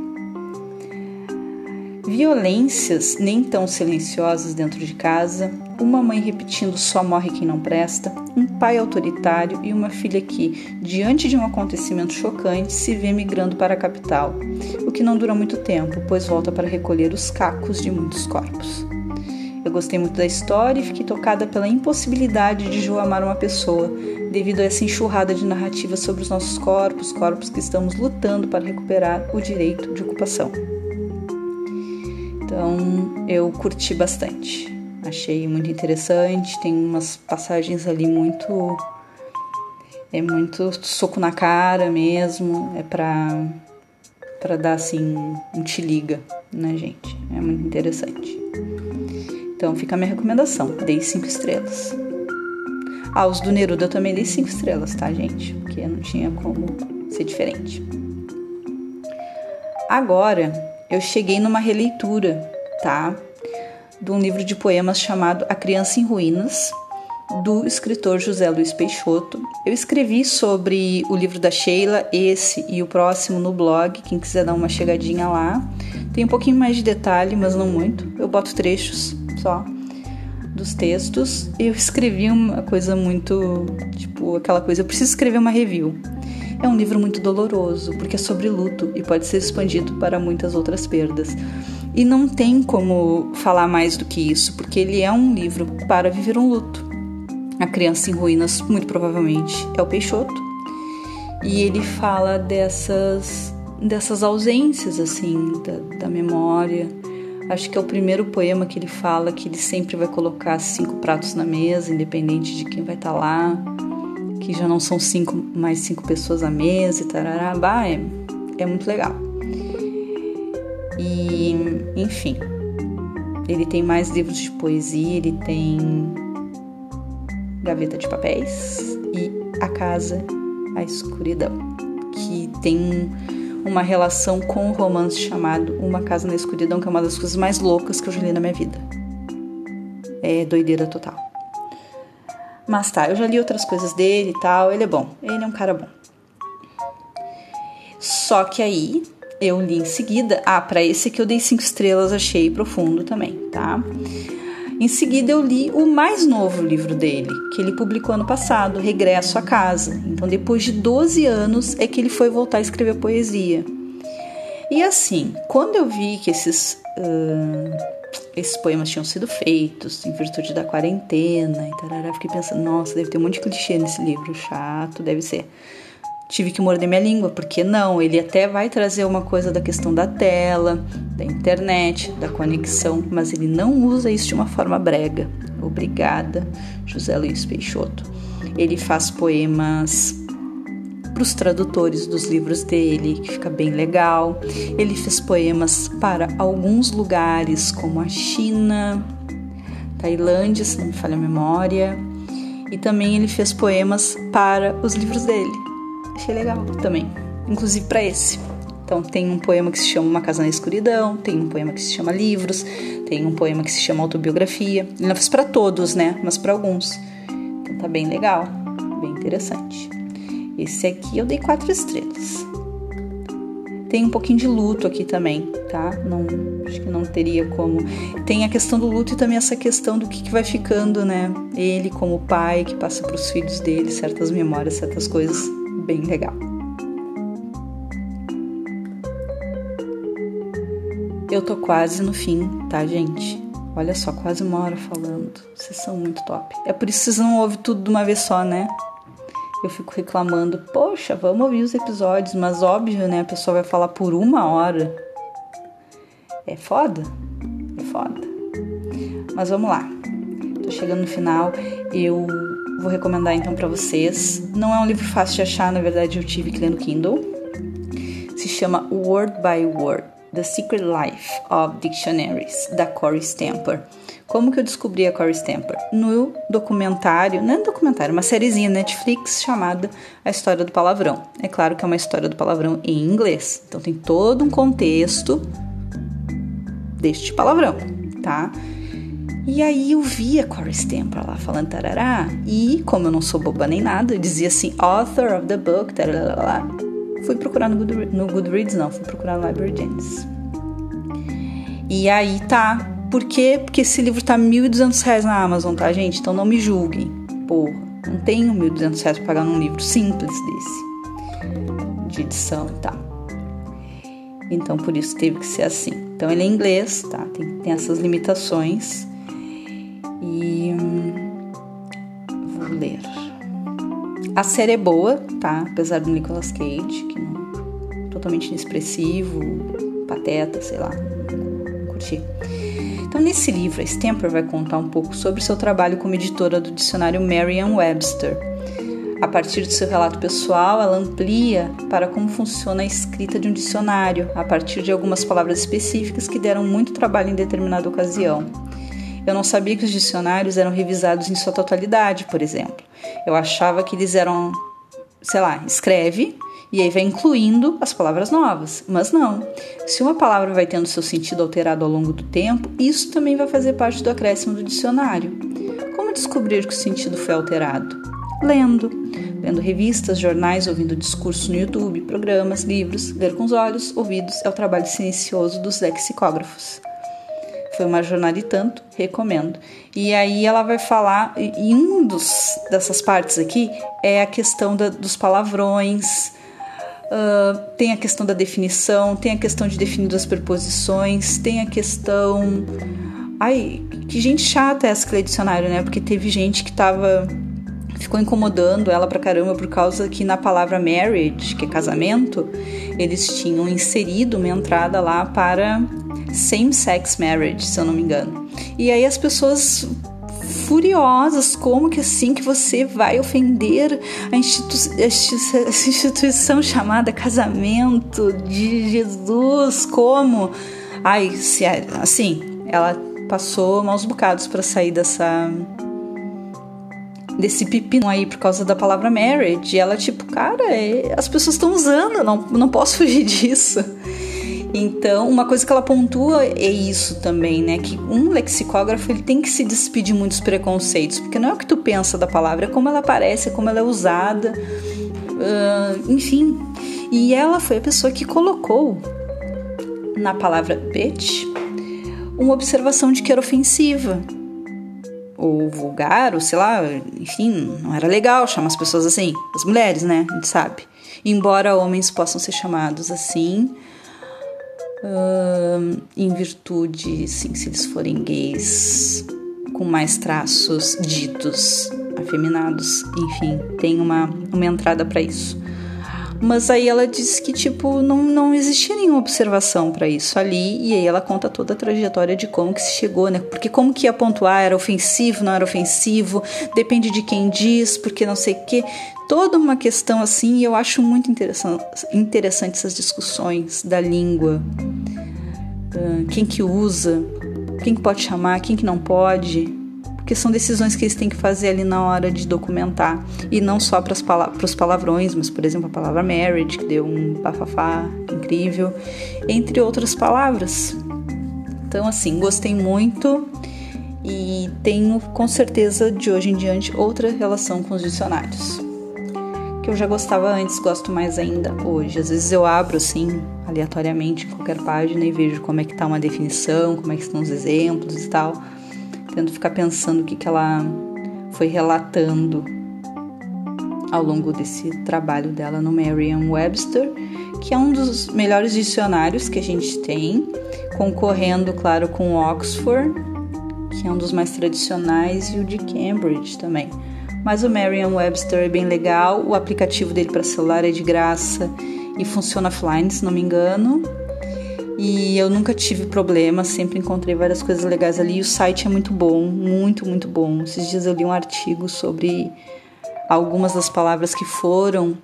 Violências nem tão silenciosas dentro de casa, uma mãe repetindo só morre quem não presta, um pai autoritário e uma filha que, diante de um acontecimento chocante, se vê migrando para a capital, o que não dura muito tempo, pois volta para recolher os cacos de muitos corpos. Eu gostei muito da história e fiquei tocada pela impossibilidade de Jo amar uma pessoa, devido a essa enxurrada de narrativas sobre os nossos corpos, corpos que estamos lutando para recuperar o direito de ocupação. Então eu curti bastante. Achei muito interessante, tem umas passagens ali muito é muito soco na cara mesmo, é pra para dar assim um te liga, né, gente? É muito interessante. Então fica a minha recomendação, dei cinco estrelas. Ah, os do Neruda eu também dei cinco estrelas, tá, gente? Porque não tinha como ser diferente. Agora eu cheguei numa releitura, tá? De um livro de poemas chamado A Criança em Ruínas, do escritor José Luiz Peixoto. Eu escrevi sobre o livro da Sheila, esse e o próximo no blog, quem quiser dar uma chegadinha lá. Tem um pouquinho mais de detalhe, mas não muito. Eu boto trechos só dos textos, eu escrevi uma coisa muito, tipo, aquela coisa, eu preciso escrever uma review. É um livro muito doloroso, porque é sobre luto e pode ser expandido para muitas outras perdas. E não tem como falar mais do que isso, porque ele é um livro para viver um luto. A Criança em Ruínas, muito provavelmente, é o Peixoto. E ele fala dessas, dessas ausências, assim, da, da memória. Acho que é o primeiro poema que ele fala que ele sempre vai colocar cinco pratos na mesa, independente de quem vai estar tá lá que já não são cinco, mais cinco pessoas à mesa e tarará, bah, é, é muito legal. E, enfim, ele tem mais livros de poesia, ele tem Gaveta de Papéis e A Casa, a Escuridão, que tem uma relação com o romance chamado Uma Casa na Escuridão, que é uma das coisas mais loucas que eu já li na minha vida. É doideira total. Mas tá, eu já li outras coisas dele e tal. Ele é bom, ele é um cara bom. Só que aí eu li em seguida. Ah, para esse aqui eu dei cinco estrelas, achei profundo também, tá? Em seguida eu li o mais novo livro dele, que ele publicou ano passado, Regresso à Casa. Então depois de 12 anos é que ele foi voltar a escrever poesia. E assim, quando eu vi que esses uh, esses poemas tinham sido feitos em virtude da quarentena e tarará. Fiquei pensando, nossa, deve ter um monte de clichê nesse livro, chato, deve ser. Tive que morder minha língua, porque não, ele até vai trazer uma coisa da questão da tela, da internet, da conexão, mas ele não usa isso de uma forma brega. Obrigada, José Luiz Peixoto. Ele faz poemas para os tradutores dos livros dele, que fica bem legal. Ele fez poemas para alguns lugares, como a China, Tailândia, se não me falha a memória. E também ele fez poemas para os livros dele. Achei legal também, inclusive para esse. Então tem um poema que se chama Uma Casa na Escuridão, tem um poema que se chama Livros, tem um poema que se chama Autobiografia. Ele não fez para todos, né? Mas para alguns. Então tá bem legal, bem interessante. Esse aqui eu dei quatro estrelas. Tem um pouquinho de luto aqui também, tá? Não, acho que não teria como. Tem a questão do luto e também essa questão do que, que vai ficando, né? Ele como pai que passa para os filhos dele certas memórias, certas coisas, bem legal. Eu tô quase no fim, tá, gente? Olha só, quase uma hora falando. Vocês são muito top. É por isso que vocês não ouvem tudo de uma vez só, né? Eu fico reclamando, poxa, vamos ouvir os episódios, mas óbvio, né? A pessoa vai falar por uma hora. É foda? É foda. Mas vamos lá. Tô chegando no final. Eu vou recomendar então para vocês. Não é um livro fácil de achar, na verdade eu tive que ler no Kindle. Se chama Word by Word: The Secret Life of Dictionaries, da Corey Stamper. Como que eu descobri a Corey Stamper? No documentário, não é documentário, uma sériezinha Netflix chamada A História do Palavrão. É claro que é uma história do palavrão em inglês, então tem todo um contexto deste palavrão, tá? E aí eu vi a Corey Stamper lá falando tarará, e como eu não sou boba nem nada, eu dizia assim, author of the book, tarará, fui procurar no, Goodreads, no Goodreads, não, fui procurar no Library Genesis. E aí tá, por quê? Porque esse livro tá R$ 1.200 na Amazon, tá, gente? Então não me julguem. Porra, não tenho R$ 1.200 para pagar num livro simples desse, de edição e tal. Então por isso teve que ser assim. Então ele é inglês, tá? Tem, tem essas limitações. E. Hum, vou ler. A série é boa, tá? Apesar do Nicolas Cage, que não, totalmente inexpressivo, pateta, sei lá. Curti. Então, nesse livro, a Stamper vai contar um pouco sobre seu trabalho como editora do dicionário Merriam-Webster. A partir de seu relato pessoal, ela amplia para como funciona a escrita de um dicionário, a partir de algumas palavras específicas que deram muito trabalho em determinada ocasião. Eu não sabia que os dicionários eram revisados em sua totalidade, por exemplo. Eu achava que eles eram, sei lá, escreve, e aí vai incluindo as palavras novas. Mas não. Se uma palavra vai tendo seu sentido alterado ao longo do tempo, isso também vai fazer parte do acréscimo do dicionário. Como descobrir que o sentido foi alterado? Lendo. Lendo revistas, jornais, ouvindo discursos no YouTube, programas, livros. Ler com os olhos, ouvidos é o trabalho silencioso dos lexicógrafos. foi uma jornada e tanto, recomendo. E aí ela vai falar, e um dos dessas partes aqui é a questão da, dos palavrões, uh, tem a questão da definição, tem a questão de definir as preposições, tem a questão. Ai, que gente chata essa que lê dicionário, né? Porque teve gente que tava. ficou incomodando ela pra caramba por causa que na palavra marriage, que é casamento, eles tinham inserido uma entrada lá para same-sex marriage, se eu não me engano. E aí as pessoas furiosas, como que assim que você vai ofender a, institu instituição chamada casamento de Jesus, como? Ai, se, é, assim, ela passou maus bocados para sair dessa desse pepino aí por causa da palavra marriage. E ela, tipo, cara, é, as pessoas estão usando, não, não posso fugir disso. Então, uma coisa que ela pontua é isso também, né? Que um lexicógrafo ele tem que se despedir de muitos preconceitos, porque não é o que tu pensa da palavra, é como ela aparece, é como ela é usada, uh, enfim. E ela foi a pessoa que colocou na palavra bitch uma observação de que era ofensiva, ou vulgar, ou sei lá, enfim, não era legal chamar as pessoas assim, as mulheres, né? A gente sabe. Embora homens possam ser chamados assim, uh, em virtude, sim, se eles forem gays com mais traços ditos afeminados, enfim, tem uma, uma entrada para isso. Mas aí ela disse que, tipo, não, não existia nenhuma observação para isso ali, e aí ela conta toda a trajetória de como que se chegou, né? Porque como que ia pontuar, era ofensivo, não era ofensivo, depende de quem diz, porque não sei o quê. Toda uma questão assim, e eu acho muito interessante, interessante essas discussões da língua. Quem que usa, quem que pode chamar, quem que não pode porque são decisões que eles têm que fazer ali na hora de documentar. E não só para os palavrões, mas, por exemplo, a palavra marriage, que deu um bafafá incrível, entre outras palavras. Então, assim, gostei muito e tenho com certeza de hoje em diante outra relação com os dicionários. Que eu já gostava antes, gosto mais ainda hoje. Às vezes eu abro assim, aleatoriamente, qualquer página e vejo como é que tá uma definição, como é que estão os exemplos e tal tento ficar pensando o que, que ela foi relatando ao longo desse trabalho dela no Merriam-Webster, que é um dos melhores dicionários que a gente tem, concorrendo, claro, com o Oxford, que é um dos mais tradicionais, e o de Cambridge também. Mas o Merriam-Webster é bem legal, o aplicativo dele para celular é de graça e funciona offline, se não me engano. E eu nunca tive problema, sempre encontrei várias coisas legais ali. E o site é muito bom, muito, muito bom. Esses dias eu li um artigo sobre algumas das palavras que foram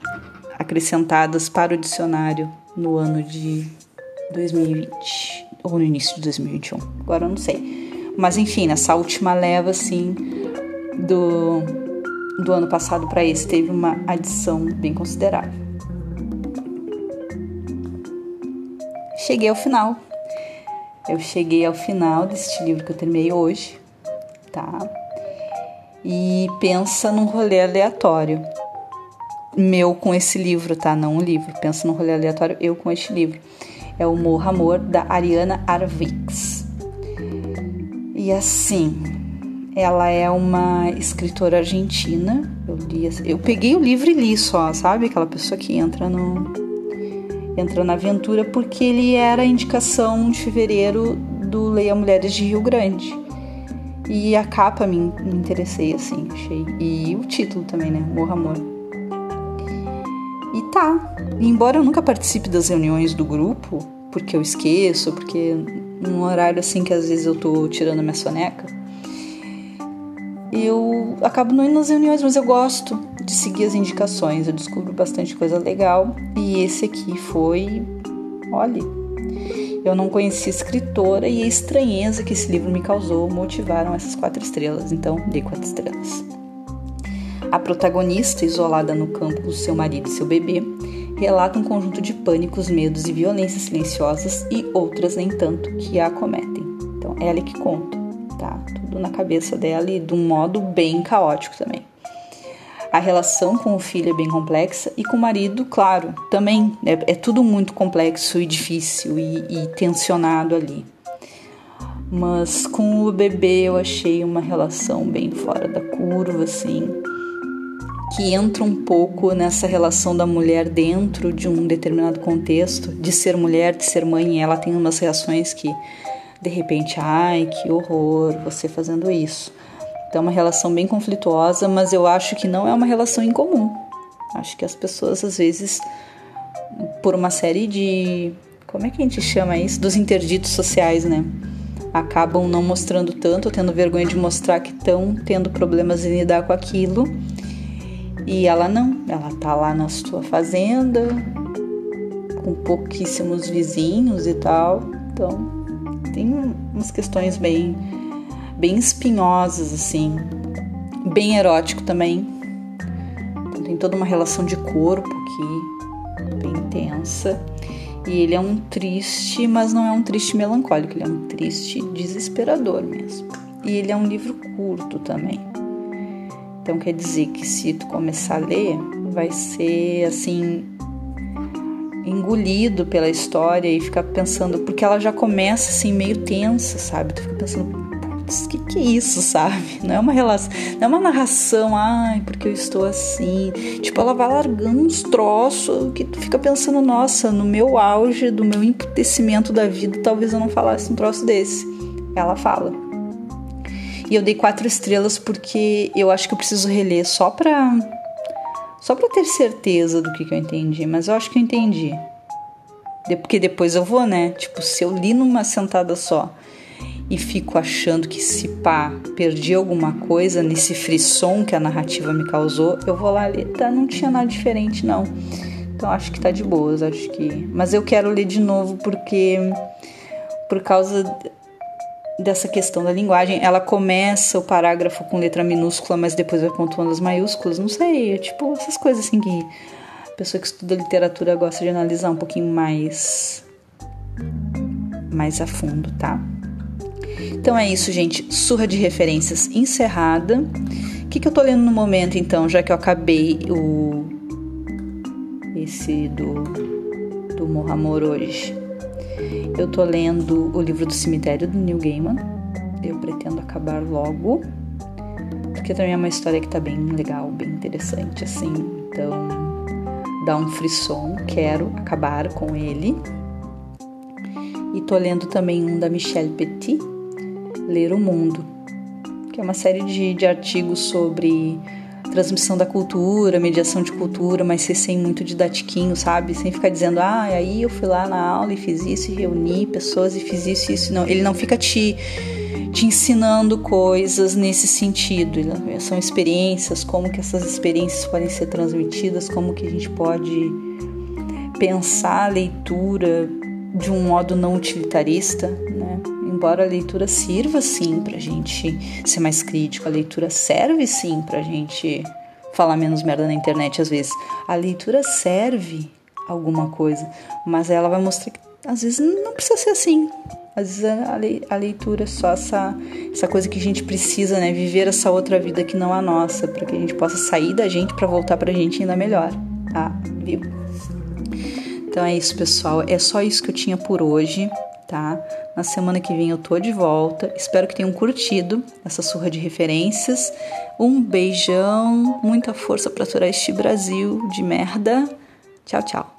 acrescentadas para o dicionário no ano de 2020 ou no início de 2021. Agora eu não sei. Mas enfim, nessa última leva assim do do ano passado para esse teve uma adição bem considerável. Cheguei ao final. Eu cheguei ao final deste livro que eu terminei hoje, tá? E pensa num rolê aleatório. Meu com esse livro, tá? Não um livro. Pensa num rolê aleatório, eu com este livro. É o Morra Amor, da Ariana Arvix. E assim, ela é uma escritora argentina. Eu, li, eu peguei o livro e li só, sabe? Aquela pessoa que entra no, entrou na aventura porque ele era a indicação de fevereiro do Leia Mulheres de Rio Grande. E a capa me, interessei, assim, achei. E o título também, né? Morra Amor. E tá. Embora eu nunca participe das reuniões do grupo, porque eu esqueço, porque num horário assim que às vezes eu tô tirando minha soneca, eu acabo não indo nas reuniões, mas eu gosto de seguir as indicações, eu descubro bastante coisa legal e esse aqui foi, olha, eu não conhecia escritora e a estranheza que esse livro me causou motivaram essas quatro estrelas, então dei quatro estrelas. A protagonista, isolada no campo com seu marido e seu bebê, relata um conjunto de pânicos, medos e violências silenciosas e outras nem tanto que a acometem. Então, ela é que conta, tá? Tudo na cabeça dela e de um modo bem caótico também. A relação com o filho é bem complexa e com o marido, claro, também. É, é tudo muito complexo e difícil e, e tensionado ali. Mas com o bebê eu achei uma relação bem fora da curva, assim, que entra um pouco nessa relação da mulher dentro de um determinado contexto, de ser mulher, de ser mãe, e ela tem umas reações que de repente, ai, que horror, você fazendo isso. Então, é uma relação bem conflituosa, mas eu acho que não é uma relação incomum. Acho que as pessoas, às vezes, por uma série de. Como é que a gente chama isso? Dos interditos sociais, né? Acabam não mostrando tanto, tendo vergonha de mostrar que estão tendo problemas em lidar com aquilo. E ela não, ela tá lá na sua fazenda, com pouquíssimos vizinhos e tal. Então, tem umas questões bem, bem espinhosas, assim, bem erótico também. Então, tem toda uma relação de corpo aqui, bem intensa. E ele é um triste, mas não é um triste melancólico, ele é um triste desesperador mesmo. E ele é um livro curto também. Então quer dizer que se tu começar a ler, vai ser assim engolido pela história e ficar pensando, porque ela já começa assim meio tensa, sabe? Tu fica pensando, putz, que que é isso, sabe? Não é uma relação, não é uma narração, ai, porque eu estou assim. Tipo, ela vai largando uns troços que tu fica pensando, nossa, no meu auge do meu emputecimento da vida, talvez eu não falasse um troço desse. Ela fala. E eu dei quatro estrelas porque eu acho que eu preciso reler só pra só para ter certeza do que, que eu entendi, mas eu acho que eu entendi. Porque depois eu vou, né? Tipo, se eu li numa sentada só e fico achando que se pá, perdi alguma coisa nesse frisson que a narrativa me causou, eu vou lá ler, tá? Não tinha nada diferente, não. Então acho que tá de boas, acho que. Mas eu quero ler de novo porque. Por causa dessa questão da linguagem. Ela começa o parágrafo com letra minúscula, mas depois vai pontuando as maiúsculas. Não sei, é tipo essas coisas assim que pessoa que estuda literatura gosta de analisar um pouquinho mais mais a fundo, tá? Então é isso, gente. Surra de referências encerrada. O que, que eu tô lendo no momento, então, já que eu acabei o esse do do Mohamor hoje? Eu tô lendo o livro do cemitério do Neil Gaiman. Eu pretendo acabar logo, porque também é uma história que tá bem legal, bem interessante, assim. Então, dá um frisson. Quero acabar com ele. E tô lendo também um da Michelle Petit, Ler o Mundo, que é uma série de, de artigos sobre transmissão da cultura, mediação de cultura, mas sem muito didatiquinho, sabe? Sem ficar dizendo, ah, aí eu fui lá na aula e fiz isso, e reuni pessoas e fiz isso e isso. Não, ele não fica te, te ensinando coisas nesse sentido. São experiências, como que essas experiências podem ser transmitidas, como que a gente pode pensar a leitura de um modo não utilitarista, né? embora a leitura sirva sim para a gente ser mais crítico, a leitura serve sim para a gente falar menos merda na internet às vezes. A leitura serve alguma coisa, mas ela vai mostrar que às vezes não precisa ser assim. Às vezes a leitura é só essa, essa coisa que a gente precisa, né? Viver essa outra vida que não a nossa, para que a gente possa sair da gente para voltar pra gente ainda melhor. Ah, viu? Então é isso, pessoal. É só isso que eu tinha por hoje tá? Na semana que vem eu tô de volta. Espero que tenham curtido essa surra de referências. Um beijão, muita força para aturar este Brasil de merda. Tchau, tchau.